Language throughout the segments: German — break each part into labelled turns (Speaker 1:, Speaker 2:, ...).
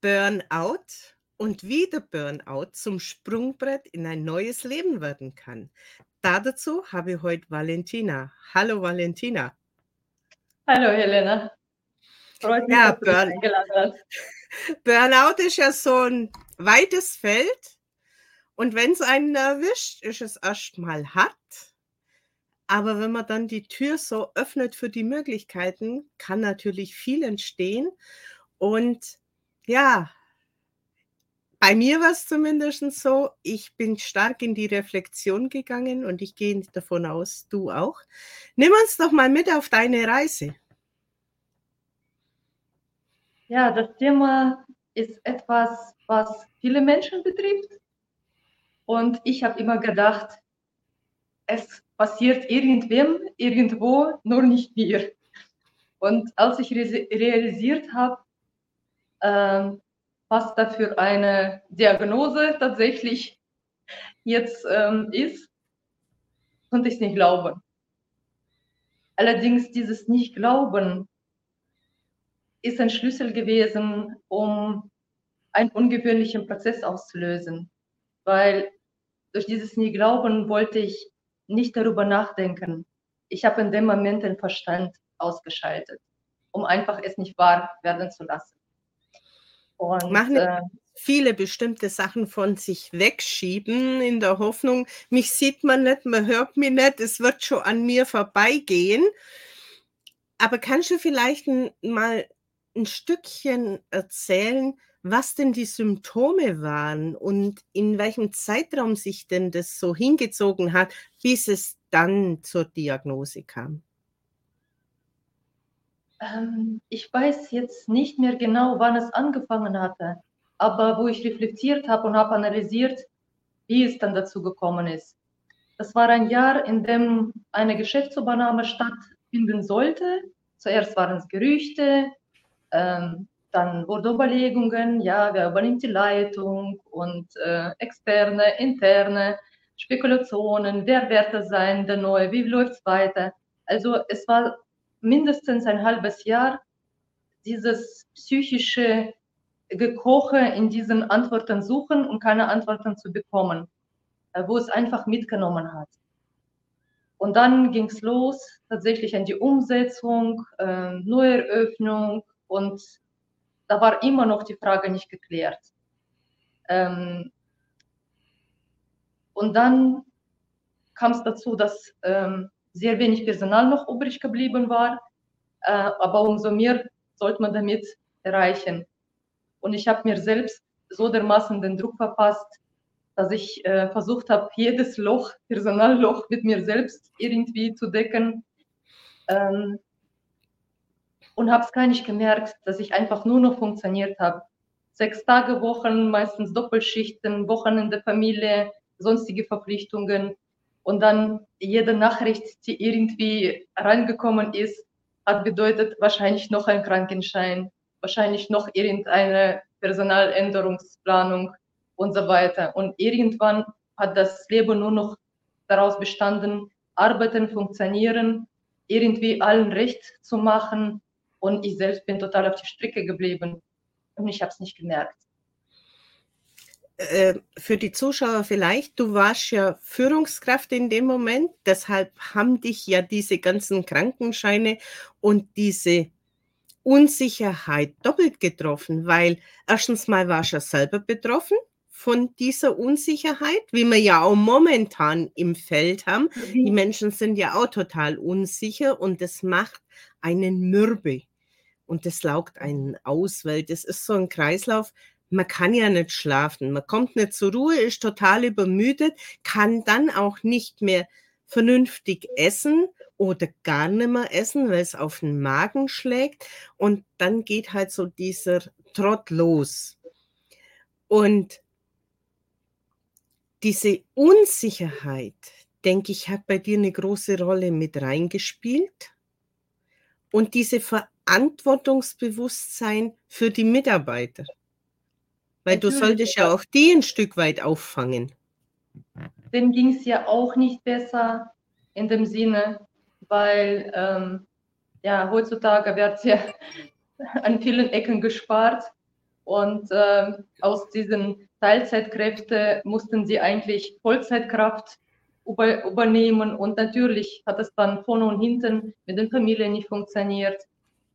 Speaker 1: Burnout und wie der Burnout zum Sprungbrett in ein neues Leben werden kann. Dazu habe ich heute Valentina. Hallo Valentina.
Speaker 2: Hallo Helena.
Speaker 1: Freut mich, ja, dass Burn eingeladen hast. Burnout ist ja so ein weites Feld. Und wenn es einen erwischt, ist es erstmal hart. Aber wenn man dann die Tür so öffnet für die Möglichkeiten, kann natürlich viel entstehen. Und ja, bei mir war es zumindest so, ich bin stark in die Reflexion gegangen und ich gehe davon aus, du auch. Nimm uns doch mal mit auf deine Reise.
Speaker 2: Ja, das Thema ist etwas, was viele Menschen betrifft. Und ich habe immer gedacht, es passiert irgendwem, irgendwo, nur nicht mir. Und als ich realisiert habe, ähm, was da für eine Diagnose tatsächlich jetzt ähm, ist, konnte ich es nicht glauben. Allerdings dieses Nicht-Glauben ist ein Schlüssel gewesen, um einen ungewöhnlichen Prozess auszulösen, weil durch dieses Nie-Glauben wollte ich nicht darüber nachdenken. Ich habe in dem Moment den Verstand ausgeschaltet, um einfach es nicht wahr werden zu lassen.
Speaker 1: Und, Machen äh, viele bestimmte Sachen von sich wegschieben in der Hoffnung, mich sieht man nicht, man hört mich nicht, es wird schon an mir vorbeigehen. Aber kannst du vielleicht mal ein Stückchen erzählen, was denn die Symptome waren und in welchem Zeitraum sich denn das so hingezogen hat, bis es dann zur Diagnose kam?
Speaker 2: Ähm, ich weiß jetzt nicht mehr genau, wann es angefangen hatte, aber wo ich reflektiert habe und habe analysiert, wie es dann dazu gekommen ist. Das war ein Jahr, in dem eine Geschäftsübernahme stattfinden sollte. Zuerst waren es Gerüchte, ähm, dann wurden Überlegungen, ja, wer übernimmt die Leitung und äh, externe, interne Spekulationen, wer wird das sein, der Neue, wie läuft es weiter. Also es war mindestens ein halbes Jahr dieses psychische Gekoche in diesen Antworten suchen und keine Antworten zu bekommen, äh, wo es einfach mitgenommen hat. Und dann ging es los, tatsächlich an die Umsetzung, äh, Neueröffnung und da war immer noch die Frage nicht geklärt. Ähm, und dann kam es dazu, dass ähm, sehr wenig Personal noch übrig geblieben war, äh, aber umso mehr sollte man damit erreichen. Und ich habe mir selbst so dermaßen den Druck verpasst, dass ich äh, versucht habe, jedes Loch, Personalloch mit mir selbst irgendwie zu decken. Ähm, und habe es gar nicht gemerkt, dass ich einfach nur noch funktioniert habe. Sechs Tage Wochen, meistens Doppelschichten, Wochenende, Familie, sonstige Verpflichtungen. Und dann jede Nachricht, die irgendwie reingekommen ist, hat bedeutet wahrscheinlich noch ein Krankenschein, wahrscheinlich noch irgendeine Personaländerungsplanung und so weiter. Und irgendwann hat das Leben nur noch daraus bestanden, arbeiten, funktionieren, irgendwie allen recht zu machen, und ich selbst bin total auf die Strecke geblieben und ich habe es nicht gemerkt.
Speaker 1: Äh, für die Zuschauer vielleicht, du warst ja Führungskraft in dem Moment, deshalb haben dich ja diese ganzen Krankenscheine und diese Unsicherheit doppelt getroffen, weil erstens mal warst du ja selber betroffen von dieser Unsicherheit, wie wir ja auch momentan im Feld haben. Die mhm. Menschen sind ja auch total unsicher und das macht einen mürbe und das laugt einen aus, weil das ist so ein Kreislauf. Man kann ja nicht schlafen, man kommt nicht zur Ruhe, ist total übermüdet, kann dann auch nicht mehr vernünftig essen oder gar nicht mehr essen, weil es auf den Magen schlägt. Und dann geht halt so dieser Trott los. Und diese Unsicherheit, denke ich, hat bei dir eine große Rolle mit reingespielt. Und diese Verantwortungsbewusstsein für die Mitarbeiter. Weil du solltest ja auch die ein Stück weit auffangen.
Speaker 2: Denen ging es ja auch nicht besser in dem Sinne, weil ähm, ja, heutzutage wird ja an vielen Ecken gespart Und äh, aus diesen Teilzeitkräften mussten sie eigentlich Vollzeitkraft über, übernehmen. Und natürlich hat es dann vorne und hinten mit den Familien nicht funktioniert.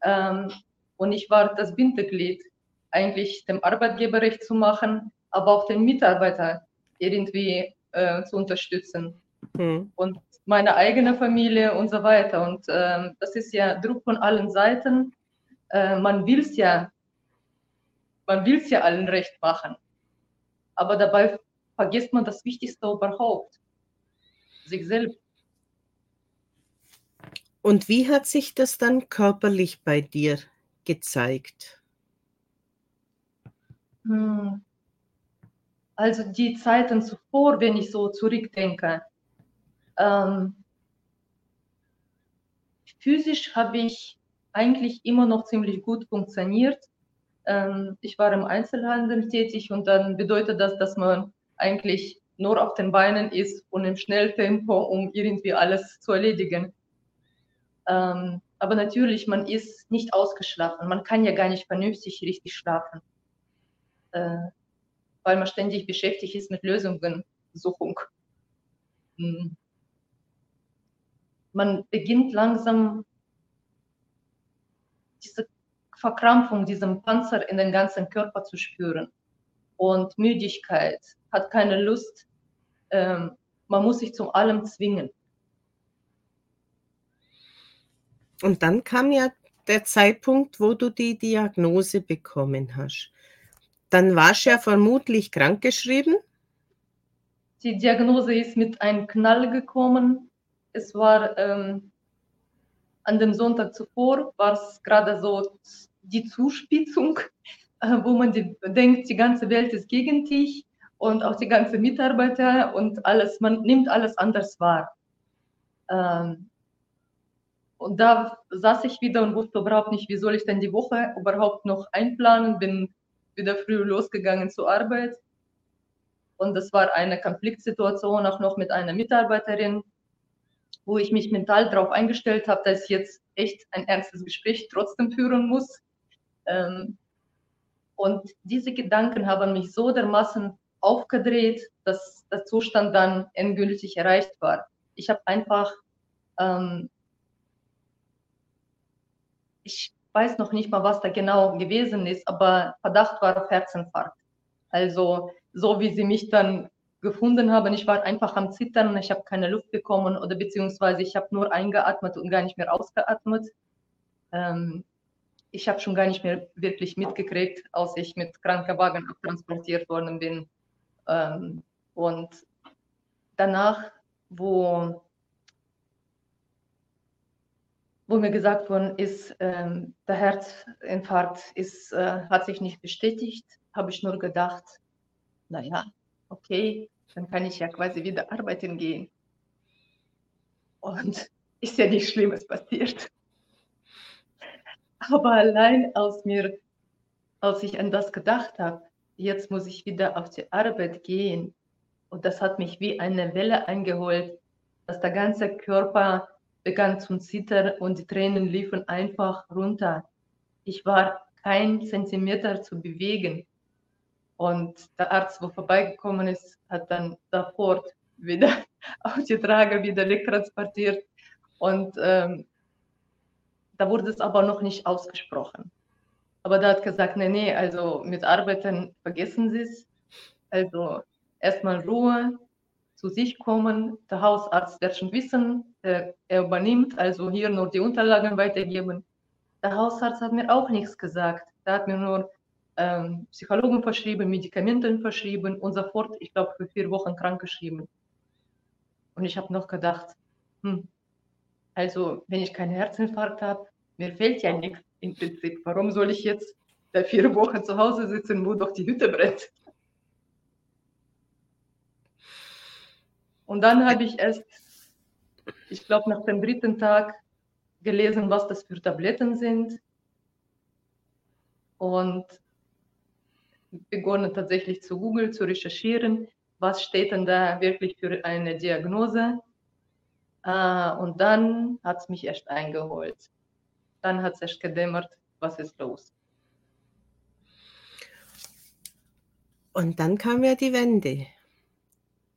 Speaker 2: Ähm, und ich war das Bindeglied, eigentlich dem Arbeitgeber recht zu machen, aber auch den Mitarbeiter irgendwie äh, zu unterstützen. Mhm. Und meine eigene Familie und so weiter. Und ähm, das ist ja Druck von allen Seiten. Äh, man will es ja man will es ja allen recht machen. Aber dabei vergisst man das Wichtigste überhaupt, sich selbst.
Speaker 1: Und wie hat sich das dann körperlich bei dir gezeigt?
Speaker 2: Hm. Also die Zeiten zuvor, wenn ich so zurückdenke, ähm, physisch habe ich eigentlich immer noch ziemlich gut funktioniert. Ähm, ich war im Einzelhandel tätig und dann bedeutet das, dass man eigentlich nur auf den Beinen ist und im Schnelltempo, um irgendwie alles zu erledigen. Ähm, aber natürlich, man ist nicht ausgeschlafen. Man kann ja gar nicht vernünftig richtig schlafen, weil man ständig beschäftigt ist mit Lösungensuchung. Hm. Man beginnt langsam diese Verkrampfung, diesen Panzer in den ganzen Körper zu spüren. Und Müdigkeit, hat keine Lust. Ähm, man muss sich zu allem zwingen.
Speaker 1: Und dann kam ja der Zeitpunkt, wo du die Diagnose bekommen hast. Dann warst du ja vermutlich krankgeschrieben.
Speaker 2: Die Diagnose ist mit einem Knall gekommen. Es war ähm, an dem Sonntag zuvor, war es gerade so die Zuspitzung, äh, wo man die, denkt, die ganze Welt ist gegen dich und auch die ganzen Mitarbeiter und alles, man nimmt alles anders wahr. Ähm, und da saß ich wieder und wusste überhaupt nicht, wie soll ich denn die Woche überhaupt noch einplanen, bin wieder früh losgegangen zur Arbeit. Und das war eine Konfliktsituation auch noch mit einer Mitarbeiterin, wo ich mich mental darauf eingestellt habe, dass ich jetzt echt ein ernstes Gespräch trotzdem führen muss. Ähm, und diese Gedanken haben mich so dermaßen aufgedreht, dass der Zustand dann endgültig erreicht war. Ich habe einfach, ähm, ich weiß noch nicht mal, was da genau gewesen ist, aber Verdacht war auf Herzinfarkt. Also so wie sie mich dann gefunden haben, ich war einfach am Zittern, ich habe keine Luft bekommen oder beziehungsweise ich habe nur eingeatmet und gar nicht mehr ausgeatmet. Ähm, ich habe schon gar nicht mehr wirklich mitgekriegt, als ich mit Krankenwagen abtransportiert worden bin. Ähm, und danach, wo, wo mir gesagt worden ist, ähm, der Herzinfarkt ist, äh, hat sich nicht bestätigt, habe ich nur gedacht, naja, okay, dann kann ich ja quasi wieder arbeiten gehen. Und ist ja nichts Schlimmes passiert. Aber allein aus mir, als ich an das gedacht habe, jetzt muss ich wieder auf die Arbeit gehen. Und das hat mich wie eine Welle eingeholt, dass der ganze Körper begann zu zittern und die Tränen liefen einfach runter. Ich war kein Zentimeter zu bewegen. Und der Arzt, wo vorbeigekommen ist, hat dann sofort wieder auf die Trage wieder wegtransportiert. Und ähm, da wurde es aber noch nicht ausgesprochen. Aber da hat gesagt, nee, nee, also mit Arbeiten vergessen Sie es. Also erstmal Ruhe, zu sich kommen. Der Hausarzt wird schon wissen, er, er übernimmt, also hier nur die Unterlagen weitergeben. Der Hausarzt hat mir auch nichts gesagt. Er hat mir nur ähm, Psychologen verschrieben, Medikamente verschrieben und sofort, ich glaube, für vier Wochen krankgeschrieben. Und ich habe noch gedacht, hm, also, wenn ich keinen Herzinfarkt habe, mir fehlt ja nichts im Prinzip. Warum soll ich jetzt da vier Wochen zu Hause sitzen, wo doch die Hütte brennt? Und dann habe ich erst, ich glaube, nach dem dritten Tag gelesen, was das für Tabletten sind. Und begonnen tatsächlich zu googeln, zu recherchieren, was steht denn da wirklich für eine Diagnose. Äh, und dann hat es mich erst eingeholt. Dann hat es erst gedämmert, was ist los.
Speaker 1: Und dann kam ja die Wende.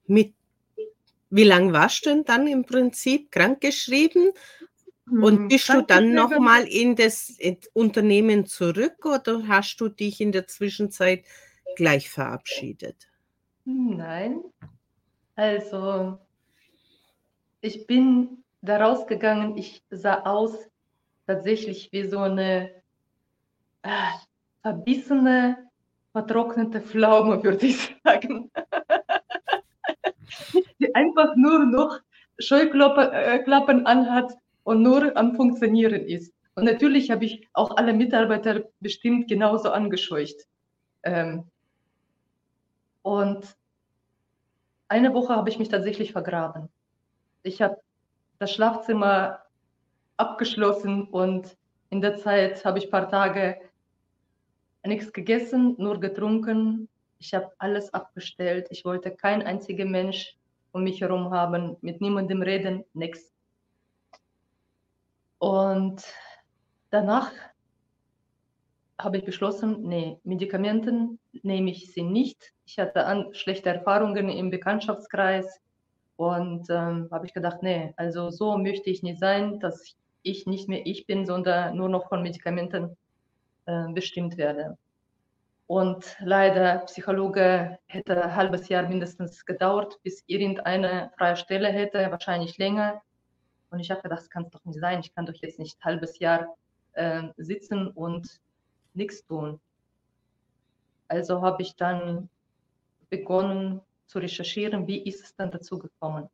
Speaker 1: Mit wie lange warst du denn dann im Prinzip krankgeschrieben? Und
Speaker 2: Hm,
Speaker 1: bist du dann nochmal in das Unternehmen zurück oder hast du dich in der Zwischenzeit gleich verabschiedet?
Speaker 2: Nein. Also, ich bin da rausgegangen, ich sah aus tatsächlich wie so eine äh, verbissene, vertrocknete Pflaume, würde ich sagen. Einfach nur noch Scheuklappen äh, anhat und nur am Funktionieren ist. Und natürlich habe ich auch alle Mitarbeiter bestimmt genauso angescheucht. Ähm, und eine Woche habe ich mich tatsächlich vergraben. Ich habe das Schlafzimmer abgeschlossen und in der Zeit habe ich ein paar Tage nichts gegessen, nur getrunken. Ich habe alles abgestellt. Ich wollte kein einziger Mensch um mich herum haben, mit niemandem reden, nichts. Und danach habe ich beschlossen, nee, Medikamenten nehme ich sie nicht. Ich hatte an, schlechte Erfahrungen im Bekanntschaftskreis und ähm, habe ich gedacht, nee, also so möchte ich nicht sein, dass ich nicht mehr ich bin, sondern nur noch von Medikamenten äh, bestimmt werde. Und leider, Psychologe hätte ein halbes Jahr mindestens gedauert, bis irgendeine freie Stelle hätte, wahrscheinlich länger. Und ich habe gedacht, das kann es doch nicht sein. Ich kann doch jetzt nicht ein halbes Jahr äh, sitzen und nichts tun. Also habe ich dann begonnen zu recherchieren, wie ist es dann dazu gekommen.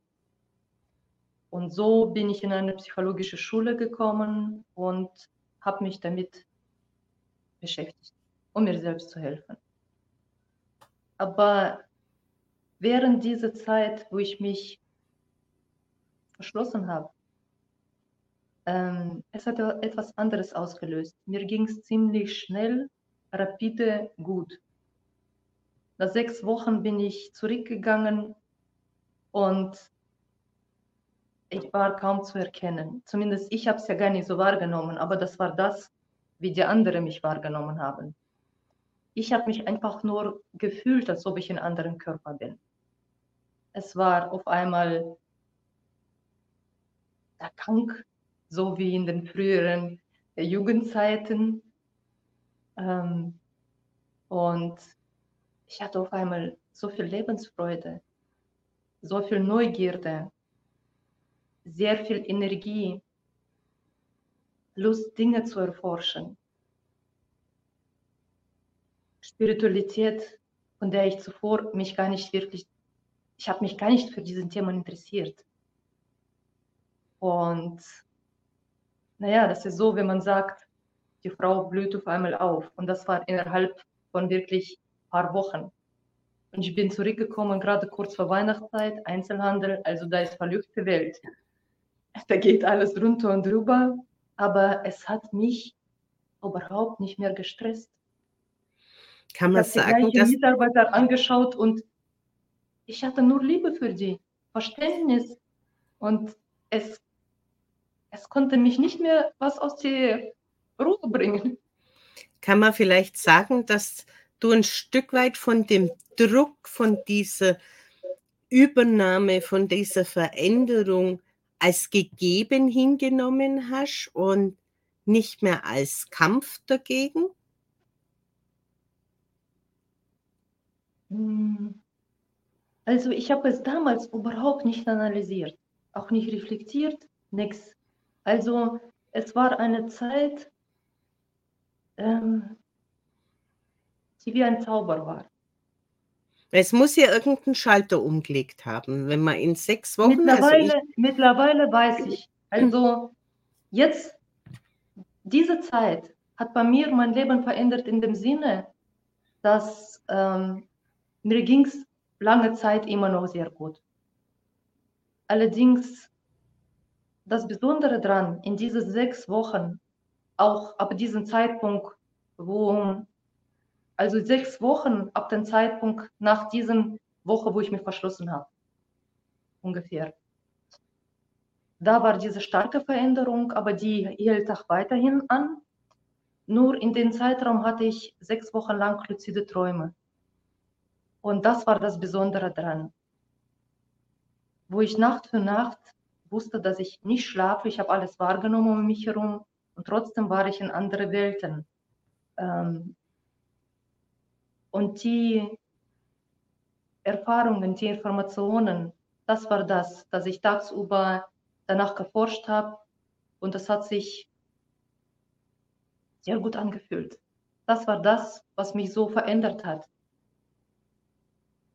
Speaker 2: Und so bin ich in eine psychologische Schule gekommen und habe mich damit beschäftigt, um mir selbst zu helfen. Aber während dieser Zeit, wo ich mich verschlossen habe, ähm, es hat etwas anderes ausgelöst. Mir ging es ziemlich schnell, rapide, gut. Nach sechs Wochen bin ich zurückgegangen und ich war kaum zu erkennen. Zumindest ich habe es ja gar nicht so wahrgenommen, aber das war das, wie die anderen mich wahrgenommen haben. Ich habe mich einfach nur gefühlt, als ob ich in einem anderen Körper bin. Es war auf einmal krank, so wie in den früheren Jugendzeiten. Ähm, und ich hatte auf einmal so viel Lebensfreude, so viel Neugierde, sehr viel Energie, Lust, Dinge zu erforschen. Spiritualität, von der ich zuvor mich gar nicht wirklich, ich habe mich gar nicht für diesen Thema interessiert. Und naja, das ist so, wenn man sagt, die Frau blüht auf einmal auf. Und das war innerhalb von wirklich paar Wochen. Und ich bin zurückgekommen, gerade kurz vor Weihnachtszeit, Einzelhandel, also da ist verlügte Welt. Da geht alles runter und drüber, aber es hat mich überhaupt nicht mehr gestresst.
Speaker 1: Kann man
Speaker 2: ich
Speaker 1: sagen,
Speaker 2: die dass Mitarbeiter angeschaut und ich hatte nur Liebe für die, Verständnis und es es konnte mich nicht mehr was aus der Ruhe bringen.
Speaker 1: Kann man vielleicht sagen, dass du ein Stück weit von dem Druck, von dieser Übernahme, von dieser Veränderung als gegeben hingenommen hast und nicht mehr als Kampf dagegen?
Speaker 2: Also ich habe es damals überhaupt nicht analysiert, auch nicht reflektiert, nichts. Also es war eine Zeit, ähm, die wie ein Zauber war.
Speaker 1: Es muss ja irgendeinen Schalter umgelegt haben, wenn man in sechs Wochen.
Speaker 2: Mittlerweile, also ich, mittlerweile weiß ich. Also jetzt, diese Zeit hat bei mir mein Leben verändert in dem Sinne, dass ähm, mir ging es lange Zeit immer noch sehr gut. Allerdings das Besondere daran, in diesen sechs Wochen, auch ab diesem Zeitpunkt, wo, also sechs Wochen ab dem Zeitpunkt nach dieser Woche, wo ich mich verschlossen habe, ungefähr. Da war diese starke Veränderung, aber die hielt auch weiterhin an. Nur in dem Zeitraum hatte ich sechs Wochen lang luzide Träume. Und das war das Besondere daran, wo ich Nacht für Nacht wusste, dass ich nicht schlafe. Ich habe alles wahrgenommen um mich herum und trotzdem war ich in andere Welten. Ähm, und die Erfahrungen, die Informationen, das war das, dass ich tagsüber danach geforscht habe und das hat sich sehr gut angefühlt. Das war das, was mich so verändert hat.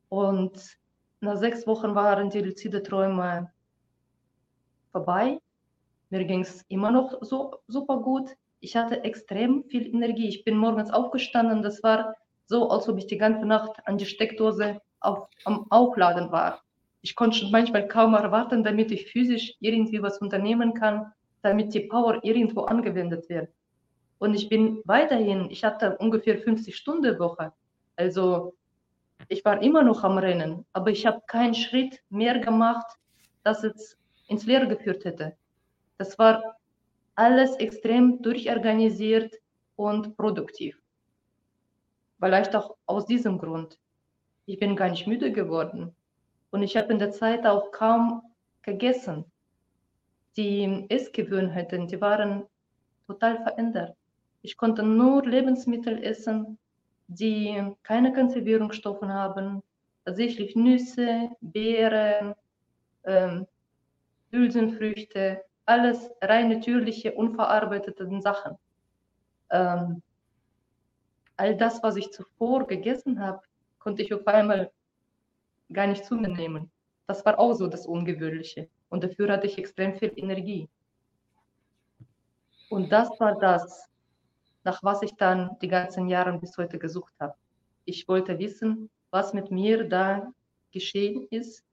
Speaker 2: Und nach sechs Wochen waren die luzide Träume vorbei. Mir ging es immer noch so super gut. Ich hatte extrem viel Energie. Ich bin morgens aufgestanden. Das war so, als ob ich die ganze Nacht an die Steckdose auf, am Aufladen war. Ich konnte manchmal kaum erwarten, damit ich physisch irgendwie was unternehmen kann, damit die Power irgendwo angewendet wird. Und ich bin weiterhin, ich hatte ungefähr 50 Stunden Woche. Also ich war immer noch am Rennen, aber ich habe keinen Schritt mehr gemacht, das es ins Leere geführt hätte. Das war alles extrem durchorganisiert und produktiv. Vielleicht auch aus diesem Grund. Ich bin gar nicht müde geworden. Und ich habe in der Zeit auch kaum gegessen. Die Essgewohnheiten, die waren total verändert. Ich konnte nur Lebensmittel essen, die keine Konservierungsstoffe haben, tatsächlich Nüsse, Beeren, ähm, Hülsenfrüchte, alles rein natürliche, unverarbeitete Sachen. Ähm, all das, was ich zuvor gegessen habe, konnte ich auf einmal gar nicht zu mir nehmen. Das war auch so das Ungewöhnliche. Und dafür hatte ich extrem viel Energie. Und das war das, nach was ich dann die ganzen Jahre bis heute gesucht habe. Ich wollte wissen, was mit mir da geschehen ist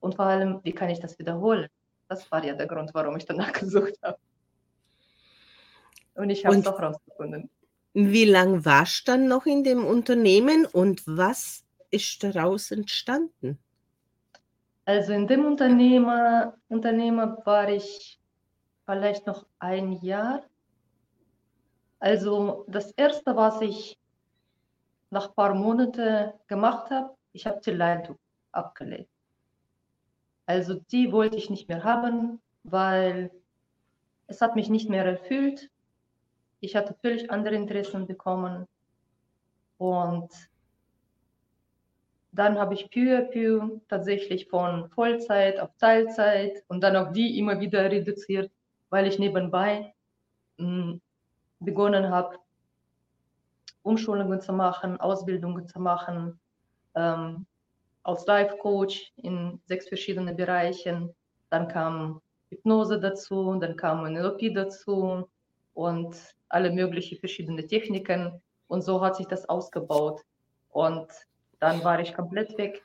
Speaker 2: und vor allem, wie kann ich das wiederholen. Das war ja der Grund, warum ich danach gesucht habe. Und ich habe es auch rausgefunden.
Speaker 1: Wie lange warst du dann noch in dem Unternehmen und was ist daraus entstanden?
Speaker 2: Also in dem Unternehmer, Unternehmer war ich vielleicht noch ein Jahr. Also das Erste, was ich nach ein paar Monaten gemacht habe, ich habe die Leitung abgelegt. Also die wollte ich nicht mehr haben, weil es hat mich nicht mehr erfüllt. Ich hatte völlig andere Interessen bekommen. Und dann habe ich peu à peu tatsächlich von Vollzeit auf Teilzeit und dann auch die immer wieder reduziert, weil ich nebenbei hm, begonnen habe, Umschulungen zu machen, Ausbildungen zu machen, ähm, als Life-Coach in sechs verschiedenen Bereichen. Dann kam Hypnose dazu, dann kam NLP dazu und alle möglichen verschiedenen Techniken. Und so hat sich das ausgebaut. Und dann war ich komplett weg.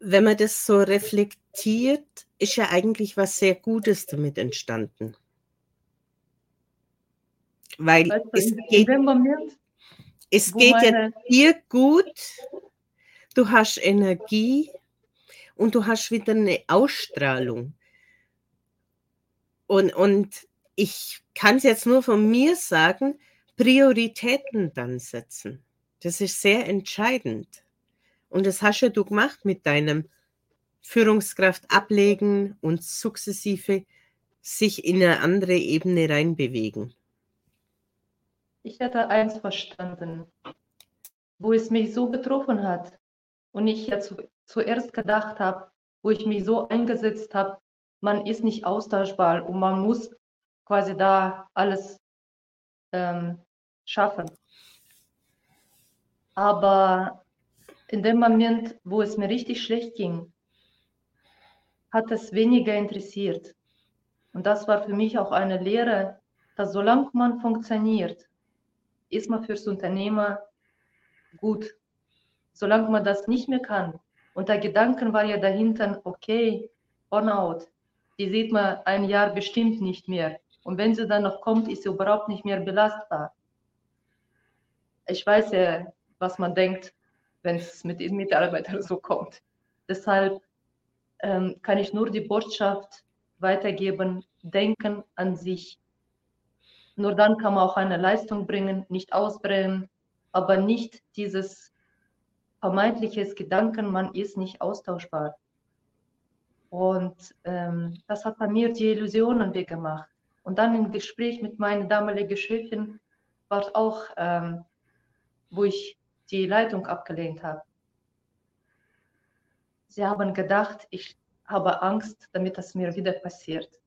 Speaker 1: Wenn man das so reflektiert, ist ja eigentlich was sehr Gutes damit entstanden. Weil weißt du, es geht, Moment, es geht ja dir gut, du hast Energie und du hast wieder eine Ausstrahlung. Und, und ich kann es jetzt nur von mir sagen, Prioritäten dann setzen. Das ist sehr entscheidend. Und das hast ja du gemacht mit deinem Führungskraft ablegen und sukzessive sich in eine andere Ebene reinbewegen.
Speaker 2: Ich hatte eins verstanden, wo es mich so betroffen hat und ich ja zu, zuerst gedacht habe, wo ich mich so eingesetzt habe, man ist nicht austauschbar und man muss quasi da alles ähm, schaffen. Aber in dem Moment, wo es mir richtig schlecht ging, hat es weniger interessiert. Und das war für mich auch eine Lehre, dass solange man funktioniert, ist man fürs Unternehmer gut. Solange man das nicht mehr kann. Und der Gedanke war ja dahinter, okay, Burnout, die sieht man ein Jahr bestimmt nicht mehr. Und wenn sie dann noch kommt, ist sie überhaupt nicht mehr belastbar. Ich weiß ja, was man denkt, wenn es mit den Mitarbeitern so kommt. Deshalb ähm, kann ich nur die Botschaft weitergeben, denken an sich. Nur dann kann man auch eine Leistung bringen, nicht ausbrennen, aber nicht dieses vermeintliches Gedanken, man ist nicht austauschbar. Und ähm, das hat bei mir die Illusionen weggemacht. Und dann im Gespräch mit meiner damaligen Chefin war es auch, ähm, wo ich die Leitung abgelehnt habe. Sie haben gedacht, ich habe Angst, damit das mir wieder passiert.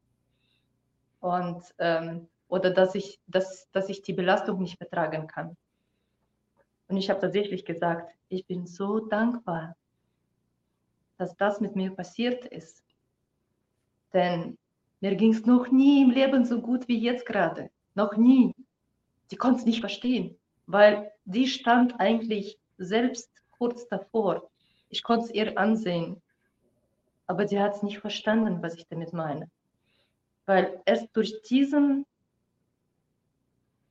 Speaker 2: Und, ähm, oder dass ich, dass, dass ich die Belastung nicht betragen kann. Und ich habe tatsächlich gesagt, ich bin so dankbar, dass das mit mir passiert ist. Denn mir ging es noch nie im Leben so gut wie jetzt gerade. Noch nie. Sie konnte es nicht verstehen, weil die stand eigentlich selbst kurz davor. Ich konnte es ihr ansehen. Aber sie hat es nicht verstanden, was ich damit meine. Weil erst durch diesen,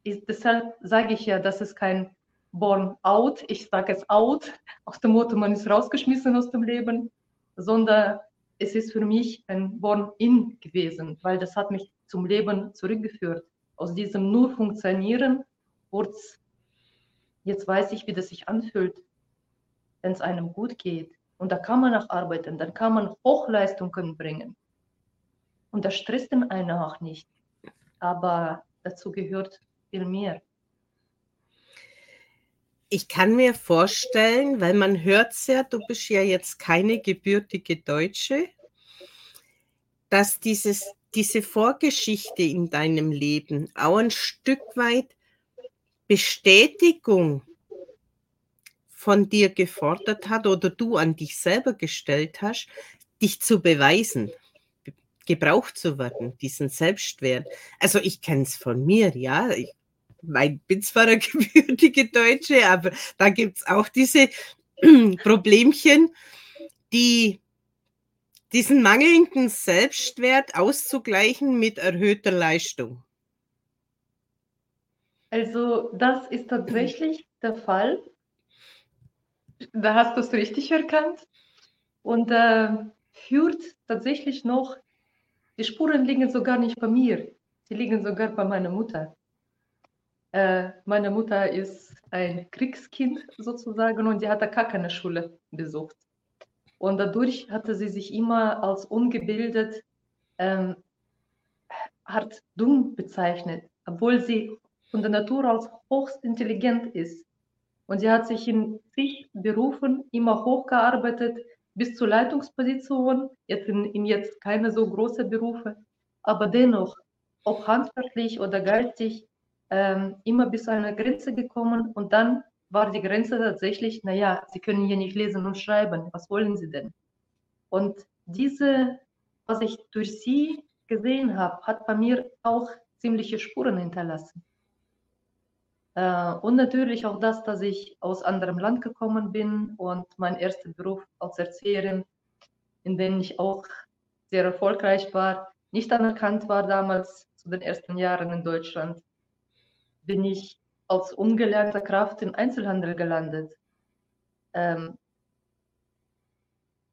Speaker 2: ist, deshalb sage ich ja, dass es kein Born out, ich sage es out, aus dem Motto, man ist rausgeschmissen aus dem Leben, sondern es ist für mich ein Born in gewesen, weil das hat mich zum Leben zurückgeführt. Aus diesem nur Funktionieren wurde jetzt weiß ich, wie das sich anfühlt, wenn es einem gut geht. Und da kann man auch arbeiten, dann kann man Hochleistungen bringen. Und das stresst den einen auch nicht. Aber dazu gehört viel mehr.
Speaker 1: Ich kann mir vorstellen, weil man hört ja, du bist ja jetzt keine gebürtige Deutsche, dass dieses, diese Vorgeschichte in deinem Leben auch ein Stück weit Bestätigung von dir gefordert hat oder du an dich selber gestellt hast, dich zu beweisen, gebraucht zu werden, diesen Selbstwert. Also ich kenne es von mir, ja. Ich mein, bin zwar eine gebürtige Deutsche, aber da gibt es auch diese Problemchen, die diesen mangelnden Selbstwert auszugleichen mit erhöhter Leistung.
Speaker 2: Also das ist tatsächlich der Fall. Da hast du es richtig erkannt. Und äh, führt tatsächlich noch, die Spuren liegen sogar nicht bei mir, sie liegen sogar bei meiner Mutter. Äh, meine Mutter ist ein Kriegskind sozusagen und die hat gar keine Schule besucht. Und dadurch hatte sie sich immer als ungebildet, ähm, hart dumm bezeichnet, obwohl sie von der Natur aus hochst intelligent ist. Und sie hat sich in zig Berufen immer hochgearbeitet bis zur Leitungsposition, jetzt in, in jetzt keine so große Berufe, aber dennoch, ob handwerklich oder geistig, ähm, immer bis zu einer Grenze gekommen und dann war die Grenze tatsächlich, naja, Sie können hier nicht lesen und schreiben, was wollen Sie denn? Und diese, was ich durch Sie gesehen habe, hat bei mir auch ziemliche Spuren hinterlassen. Äh, und natürlich auch das, dass ich aus anderem Land gekommen bin und mein erster Beruf als Erzieherin, in dem ich auch sehr erfolgreich war, nicht anerkannt war damals zu den ersten Jahren in Deutschland bin ich als ungelernte Kraft im Einzelhandel gelandet. Ähm,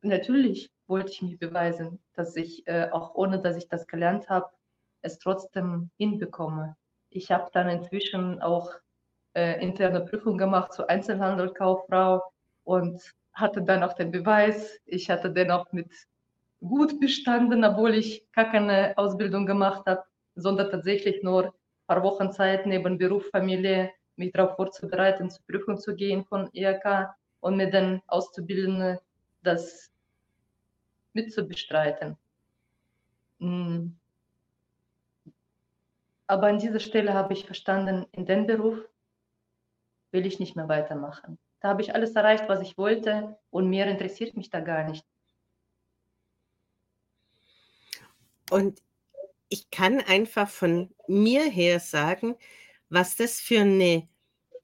Speaker 2: natürlich wollte ich mich beweisen, dass ich, äh, auch ohne dass ich das gelernt habe, es trotzdem hinbekomme. Ich habe dann inzwischen auch äh, interne Prüfung gemacht zur Einzelhandelkauffrau und hatte dann auch den Beweis. Ich hatte den auch mit gut bestanden, obwohl ich gar keine Ausbildung gemacht habe, sondern tatsächlich nur paar Wochen Zeit neben Beruf, Familie, mich darauf vorzubereiten, zur Prüfung zu gehen von IHK und mit den Auszubildenden das mitzubestreiten. Hm. Aber an dieser Stelle habe ich verstanden, in den Beruf will ich nicht mehr weitermachen. Da habe ich alles erreicht, was ich wollte und mehr interessiert mich da gar nicht.
Speaker 1: Und ich kann einfach von mir her sagen, was das für eine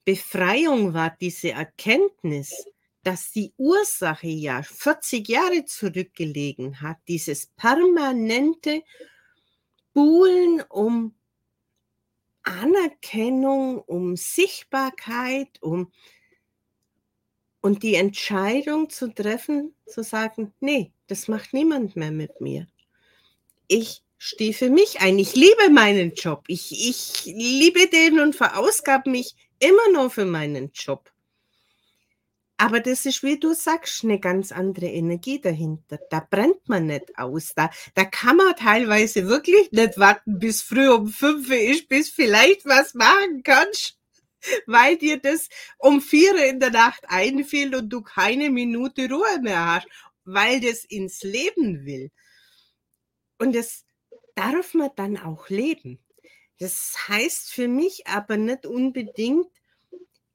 Speaker 1: Befreiung war, diese Erkenntnis, dass die Ursache ja 40 Jahre zurückgelegen hat, dieses permanente Buhlen um Anerkennung, um Sichtbarkeit, um und die Entscheidung zu treffen, zu sagen, nee, das macht niemand mehr mit mir. Ich stehe für mich ein. Ich liebe meinen Job. Ich, ich liebe den und verausgabe mich immer noch für meinen Job. Aber das ist, wie du sagst, eine ganz andere Energie dahinter. Da brennt man nicht aus. Da, da kann man teilweise wirklich nicht warten, bis früh um fünf ist, bis vielleicht was machen kannst, weil dir das um vier in der Nacht einfiel und du keine Minute Ruhe mehr hast, weil das ins Leben will. Und das darf man dann auch leben. Das heißt für mich aber nicht unbedingt,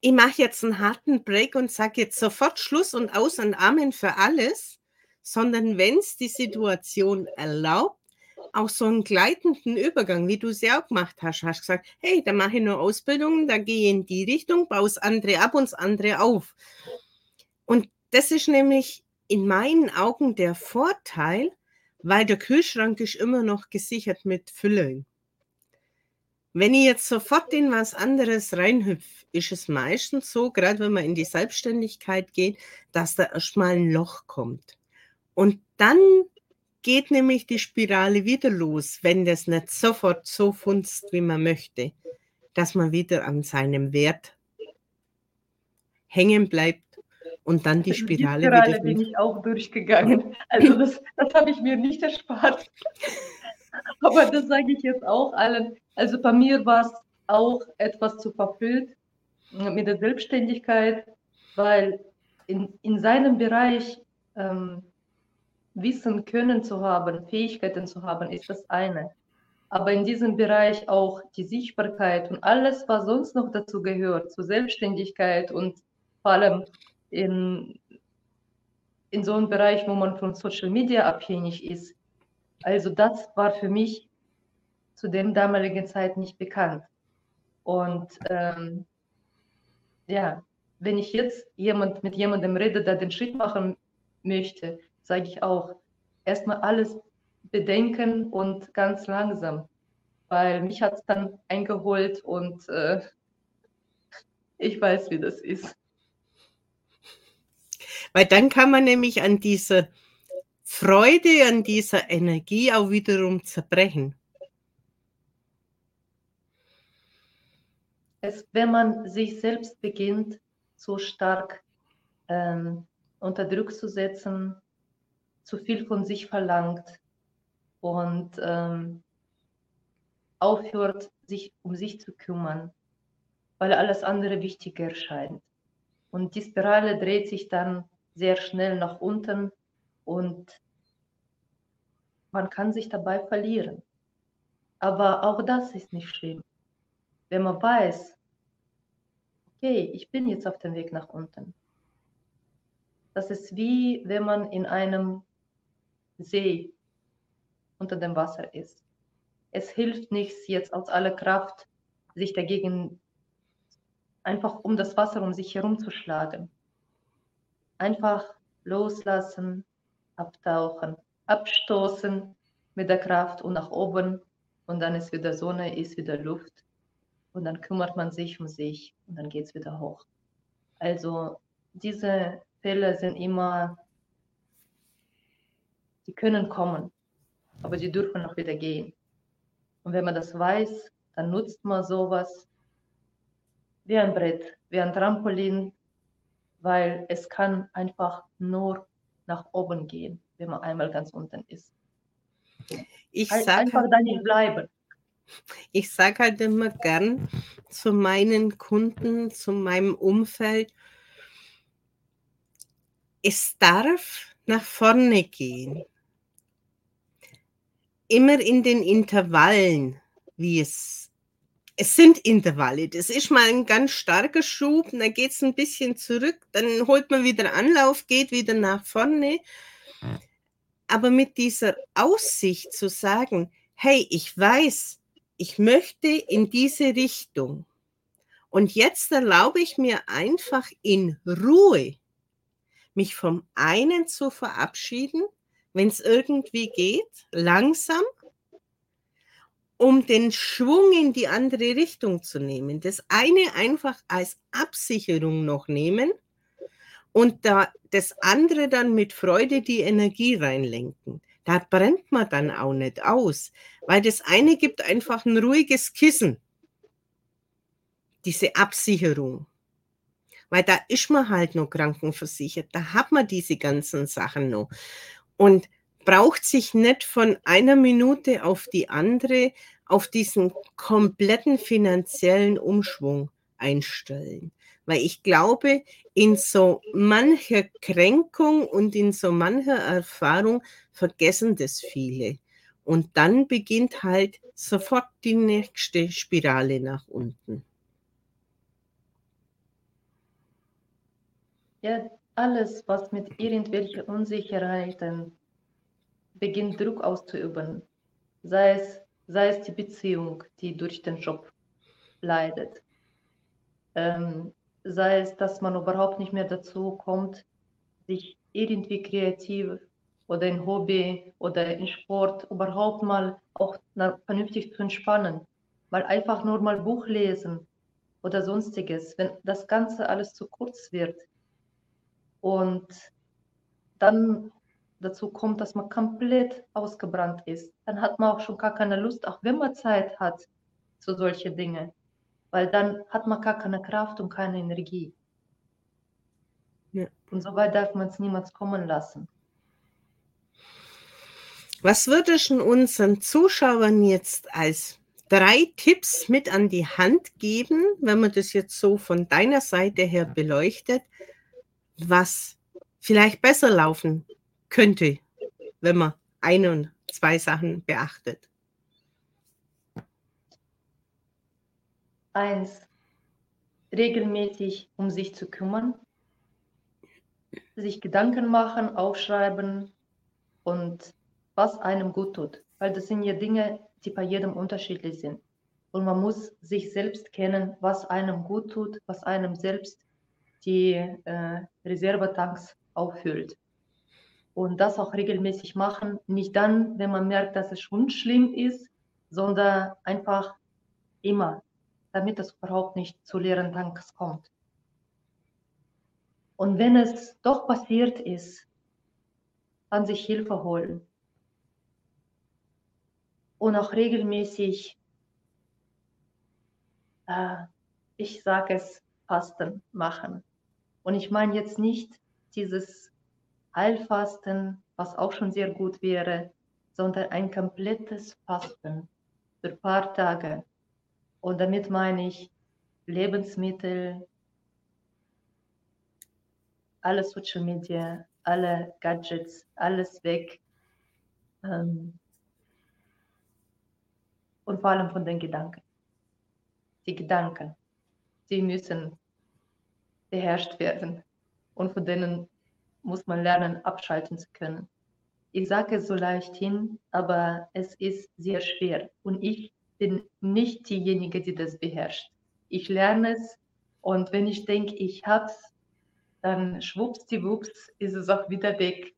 Speaker 1: ich mache jetzt einen harten Break und sage jetzt sofort Schluss und aus und Amen für alles, sondern wenn es die Situation erlaubt, auch so einen gleitenden Übergang, wie du es ja auch gemacht hast, hast gesagt, hey, da mache ich nur Ausbildungen, da gehe ich in die Richtung, baue das andere ab und das andere auf. Und das ist nämlich in meinen Augen der Vorteil, weil der Kühlschrank ist immer noch gesichert mit Füllen. Wenn ich jetzt sofort in was anderes reinhüpfe, ist es meistens so, gerade wenn man in die Selbstständigkeit geht, dass da erstmal ein Loch kommt. Und dann geht nämlich die Spirale wieder los, wenn das nicht sofort so funzt, wie man möchte, dass man wieder an seinem Wert hängen bleibt und dann die Spirale,
Speaker 2: also die Spirale wieder. bin ich auch durchgegangen. Also das, das habe ich mir nicht erspart. Aber das sage ich jetzt auch allen. Also bei mir war es auch etwas zu verfüllt mit der Selbstständigkeit, weil in, in seinem Bereich ähm, Wissen, Können zu haben, Fähigkeiten zu haben, ist das eine. Aber in diesem Bereich auch die Sichtbarkeit und alles, was sonst noch dazu gehört, zur Selbstständigkeit und vor allem in, in so einem Bereich, wo man von Social Media abhängig ist, also das war für mich zu dem damaligen Zeit nicht bekannt. Und ähm, ja, wenn ich jetzt jemand mit jemandem rede, der den Schritt machen möchte, sage ich auch, erstmal alles bedenken und ganz langsam, weil mich hat es dann eingeholt und äh, ich weiß, wie das ist.
Speaker 1: Weil dann kann man nämlich an diese Freude an dieser Energie auch wiederum zerbrechen.
Speaker 2: Es, wenn man sich selbst beginnt, so stark ähm, unter Druck zu setzen, zu viel von sich verlangt und ähm, aufhört, sich um sich zu kümmern, weil alles andere wichtiger erscheint. Und die Spirale dreht sich dann sehr schnell nach unten und man kann sich dabei verlieren. Aber auch das ist nicht schlimm. Wenn man weiß, okay, ich bin jetzt auf dem Weg nach unten. Das ist wie wenn man in einem See unter dem Wasser ist. Es hilft nichts, jetzt aus aller Kraft sich dagegen einfach um das Wasser um sich herum zu schlagen. Einfach loslassen, abtauchen, abstoßen mit der Kraft und nach oben und dann ist wieder Sonne, ist wieder Luft und dann kümmert man sich um sich und dann geht es wieder hoch. Also diese Fälle sind immer, die können kommen, aber sie dürfen auch wieder gehen. Und wenn man das weiß, dann nutzt man sowas wie ein Brett, wie ein Trampolin, weil es kann einfach nur nach oben gehen wenn man einmal ganz unten ist.
Speaker 1: Ich halt sag einfach da nicht bleiben. Ich sage halt immer gern zu meinen Kunden, zu meinem Umfeld, es darf nach vorne gehen. Immer in den Intervallen, wie es es sind Intervalle. Das ist mal ein ganz starker Schub, dann geht es ein bisschen zurück, dann holt man wieder Anlauf, geht wieder nach vorne. Aber mit dieser Aussicht zu sagen, hey, ich weiß, ich möchte in diese Richtung. Und jetzt erlaube ich mir einfach in Ruhe, mich vom einen zu verabschieden, wenn es irgendwie geht, langsam, um den Schwung in die andere Richtung zu nehmen. Das eine einfach als Absicherung noch nehmen und da das andere dann mit Freude die Energie reinlenken. Da brennt man dann auch nicht aus, Weil das eine gibt einfach ein ruhiges Kissen, diese Absicherung. Weil da ist man halt noch krankenversichert, da hat man diese ganzen Sachen noch. Und braucht sich nicht von einer Minute auf die andere auf diesen kompletten finanziellen Umschwung einstellen. Weil ich glaube, in so mancher Kränkung und in so mancher Erfahrung vergessen das viele. Und dann beginnt halt sofort die nächste Spirale nach unten.
Speaker 2: Ja, alles, was mit irgendwelchen Unsicherheiten beginnt Druck auszuüben, sei es, sei es die Beziehung, die durch den Job leidet, ähm, sei es, dass man überhaupt nicht mehr dazu kommt, sich irgendwie kreativ oder in Hobby oder in Sport überhaupt mal auch vernünftig zu entspannen. Mal einfach nur mal Buch lesen oder sonstiges, wenn das Ganze alles zu kurz wird. Und dann dazu kommt, dass man komplett ausgebrannt ist, dann hat man auch schon gar keine Lust, auch wenn man Zeit hat, zu solchen Dingen weil dann hat man gar keine Kraft und keine Energie. Ja. Und so weit darf man es niemals kommen lassen.
Speaker 1: Was würdest du unseren Zuschauern jetzt als drei Tipps mit an die Hand geben, wenn man das jetzt so von deiner Seite her beleuchtet, was vielleicht besser laufen könnte, wenn man ein und zwei Sachen beachtet?
Speaker 2: Eins, regelmäßig um sich zu kümmern, sich Gedanken machen, aufschreiben und was einem gut tut. Weil das sind ja Dinge, die bei jedem unterschiedlich sind. Und man muss sich selbst kennen, was einem gut tut, was einem selbst die äh, Reservetanks auffüllt. Und das auch regelmäßig machen, nicht dann, wenn man merkt, dass es schon schlimm ist, sondern einfach immer damit es überhaupt nicht zu leeren Tanks kommt. Und wenn es doch passiert ist, dann sich Hilfe holen. Und auch regelmäßig, äh, ich sage es, Fasten machen. Und ich meine jetzt nicht dieses Heilfasten, was auch schon sehr gut wäre, sondern ein komplettes Fasten für ein paar Tage und damit meine ich Lebensmittel, alle Social Media, alle Gadgets, alles weg. Ähm, und vor allem von den Gedanken. Die Gedanken, die müssen beherrscht werden. Und von denen muss man lernen, abschalten zu können. Ich sage es so leicht hin, aber es ist sehr schwer. Und ich bin nicht diejenige, die das beherrscht. Ich lerne es und wenn ich denke, ich hab's, dann schwuppsdiwupps ist es auch wieder weg.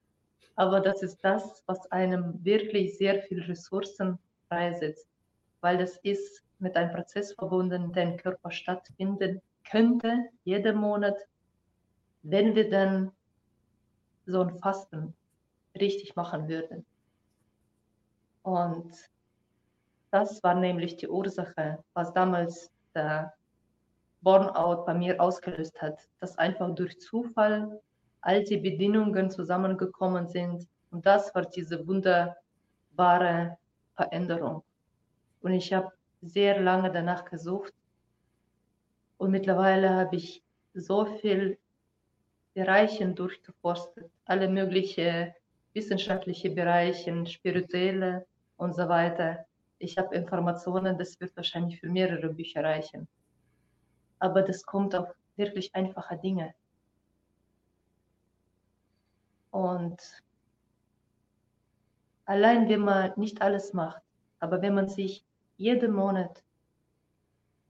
Speaker 2: Aber das ist das, was einem wirklich sehr viel Ressourcen freisetzt, weil das ist mit einem Prozess verbunden, der im Körper stattfinden könnte, jeden Monat, wenn wir dann so ein Fasten richtig machen würden. Und das war nämlich die Ursache, was damals der Burnout bei mir ausgelöst hat, dass einfach durch Zufall all die Bedingungen zusammengekommen sind. Und das war diese wunderbare Veränderung. Und ich habe sehr lange danach gesucht. Und mittlerweile habe ich so viel Bereiche durchgeforstet, alle möglichen wissenschaftliche Bereiche, spirituelle und so weiter ich habe Informationen, das wird wahrscheinlich für mehrere Bücher reichen. Aber das kommt auf wirklich einfache Dinge. Und allein wenn man nicht alles macht, aber wenn man sich jeden Monat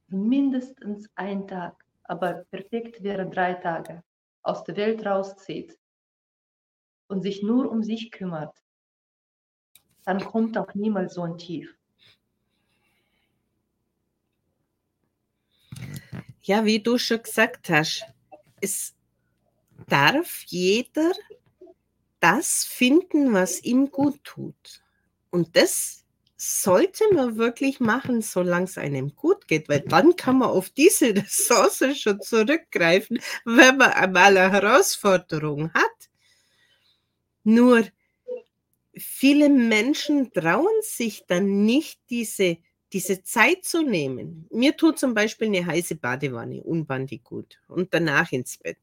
Speaker 2: mindestens einen Tag, aber perfekt wäre drei Tage, aus der Welt rauszieht und sich nur um sich kümmert, dann kommt auch niemals so ein Tief.
Speaker 1: Ja, wie du schon gesagt hast, es darf jeder das finden, was ihm gut tut. Und das sollte man wirklich machen, solange es einem gut geht, weil dann kann man auf diese Ressource schon zurückgreifen, wenn man einmal eine Herausforderung hat. Nur viele Menschen trauen sich dann nicht, diese, diese Zeit zu nehmen. Mir tut zum Beispiel eine heiße Badewanne unbandig gut und danach ins Bett.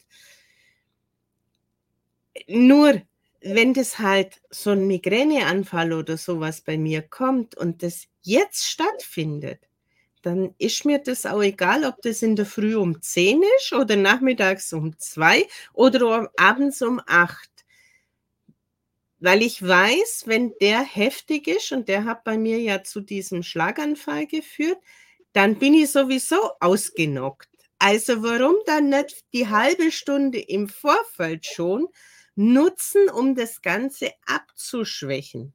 Speaker 1: Nur wenn das halt so ein Migräneanfall oder sowas bei mir kommt und das jetzt stattfindet, dann ist mir das auch egal, ob das in der Früh um 10 ist oder nachmittags um 2 oder abends um 8. Weil ich weiß, wenn der heftig ist und der hat bei mir ja zu diesem Schlaganfall geführt, dann bin ich sowieso ausgenockt. Also warum dann nicht die halbe Stunde im Vorfeld schon nutzen, um das Ganze abzuschwächen.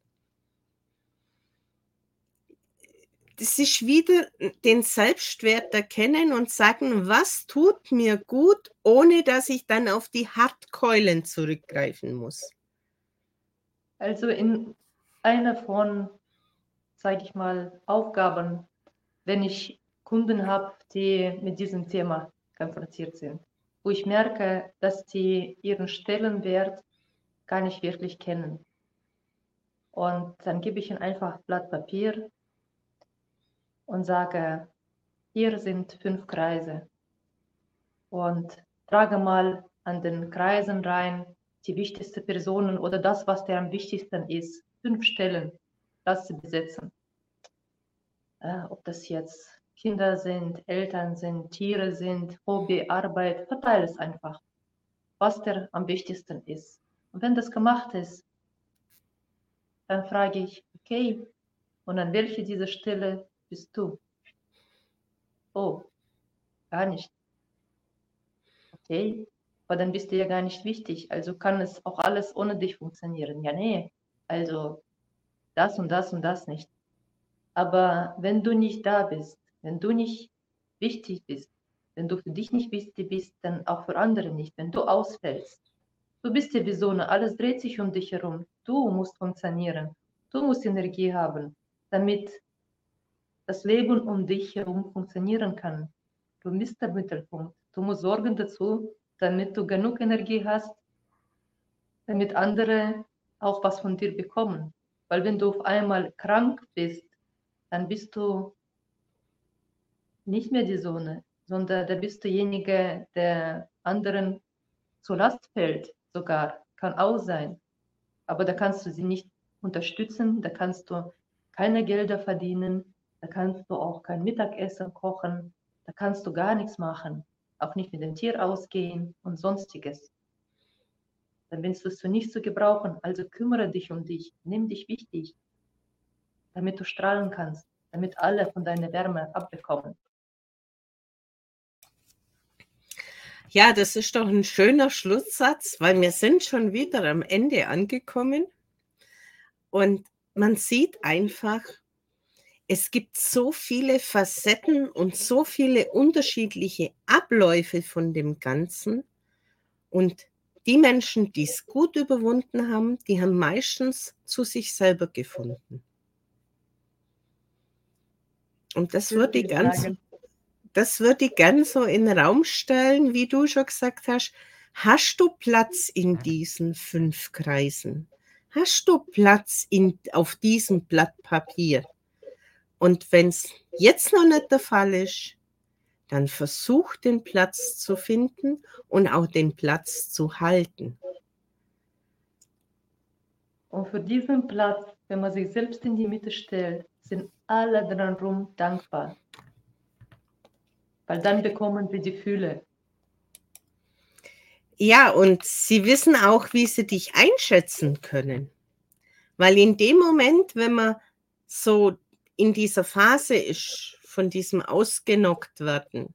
Speaker 1: Das ist wieder den Selbstwert erkennen und sagen, was tut mir gut, ohne dass ich dann auf die Hartkeulen zurückgreifen muss.
Speaker 2: Also in einer von, sage ich mal, Aufgaben, wenn ich Kunden habe, die mit diesem Thema konfrontiert sind wo ich merke, dass sie ihren Stellenwert gar nicht wirklich kennen. Und dann gebe ich ihnen einfach Blatt Papier und sage, hier sind fünf Kreise. Und trage mal an den Kreisen rein die wichtigsten Personen oder das, was dir am wichtigsten ist. Fünf Stellen, das sie besetzen. Äh, ob das jetzt Kinder sind, Eltern sind, Tiere sind, Hobby, Arbeit, verteile es einfach, was dir am wichtigsten ist. Und wenn das gemacht ist, dann frage ich, okay, und an welche dieser Stelle bist du? Oh, gar nicht. Okay, aber dann bist du ja gar nicht wichtig. Also kann es auch alles ohne dich funktionieren. Ja, nee, also das und das und das nicht. Aber wenn du nicht da bist, wenn du nicht wichtig bist, wenn du für dich nicht wichtig bist, dann auch für andere nicht. Wenn du ausfällst, du bist wie Sonne, alles dreht sich um dich herum. Du musst funktionieren. Du musst Energie haben, damit das Leben um dich herum funktionieren kann. Du bist der Mittelpunkt. Du musst sorgen dazu, damit du genug Energie hast, damit andere auch was von dir bekommen. Weil wenn du auf einmal krank bist, dann bist du nicht mehr die Sonne, sondern da bist du derjenige, der anderen zur Last fällt, sogar, kann auch sein. Aber da kannst du sie nicht unterstützen, da kannst du keine Gelder verdienen, da kannst du auch kein Mittagessen kochen, da kannst du gar nichts machen, auch nicht mit dem Tier ausgehen und sonstiges. Dann bist du zu nichts zu gebrauchen, also kümmere dich um dich, nimm dich wichtig, damit du strahlen kannst, damit alle von deiner Wärme abbekommen.
Speaker 1: Ja, das ist doch ein schöner Schlusssatz, weil wir sind schon wieder am Ende angekommen. Und man sieht einfach, es gibt so viele Facetten und so viele unterschiedliche Abläufe von dem Ganzen. Und die Menschen, die es gut überwunden haben, die haben meistens zu sich selber gefunden. Und das würde ich ganz, sagen das würde ich gern so in den Raum stellen, wie du schon gesagt hast. Hast du Platz in diesen fünf Kreisen? Hast du Platz in, auf diesem Blatt Papier? Und wenn es jetzt noch nicht der Fall ist, dann versuch den Platz zu finden und auch den Platz zu halten.
Speaker 2: Und für diesen Platz, wenn man sich selbst in die Mitte stellt, sind alle dran rum dankbar weil dann bekommen sie die Fühle.
Speaker 1: Ja, und sie wissen auch, wie sie dich einschätzen können. Weil in dem Moment, wenn man so in dieser Phase ist, von diesem ausgenockt werden,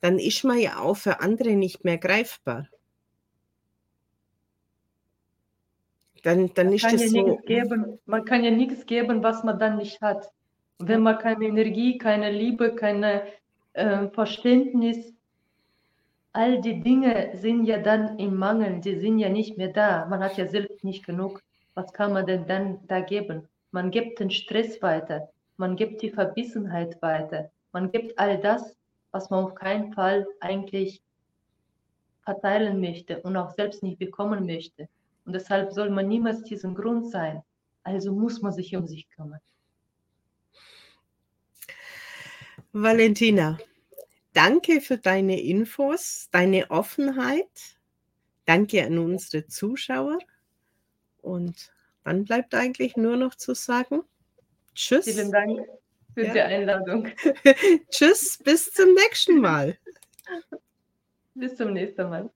Speaker 1: dann ist man ja auch für andere nicht mehr greifbar.
Speaker 2: Dann, dann man ist das ja so. Geben, man kann ja nichts geben, was man dann nicht hat. wenn man keine Energie, keine Liebe, keine äh, Verständnis, all die Dinge sind ja dann im Mangel, die sind ja nicht mehr da. Man hat ja selbst nicht genug. Was kann man denn dann da geben? Man gibt den Stress weiter, man gibt die Verbissenheit weiter, man gibt all das, was man auf keinen Fall eigentlich verteilen möchte und auch selbst nicht bekommen möchte. Und deshalb soll man niemals diesen Grund sein. Also muss man sich um sich kümmern.
Speaker 1: Valentina, danke für deine Infos, deine Offenheit. Danke an unsere Zuschauer. Und dann bleibt eigentlich nur noch zu sagen, tschüss.
Speaker 2: Vielen Dank für ja. die Einladung.
Speaker 1: tschüss, bis zum nächsten Mal.
Speaker 2: bis zum nächsten Mal.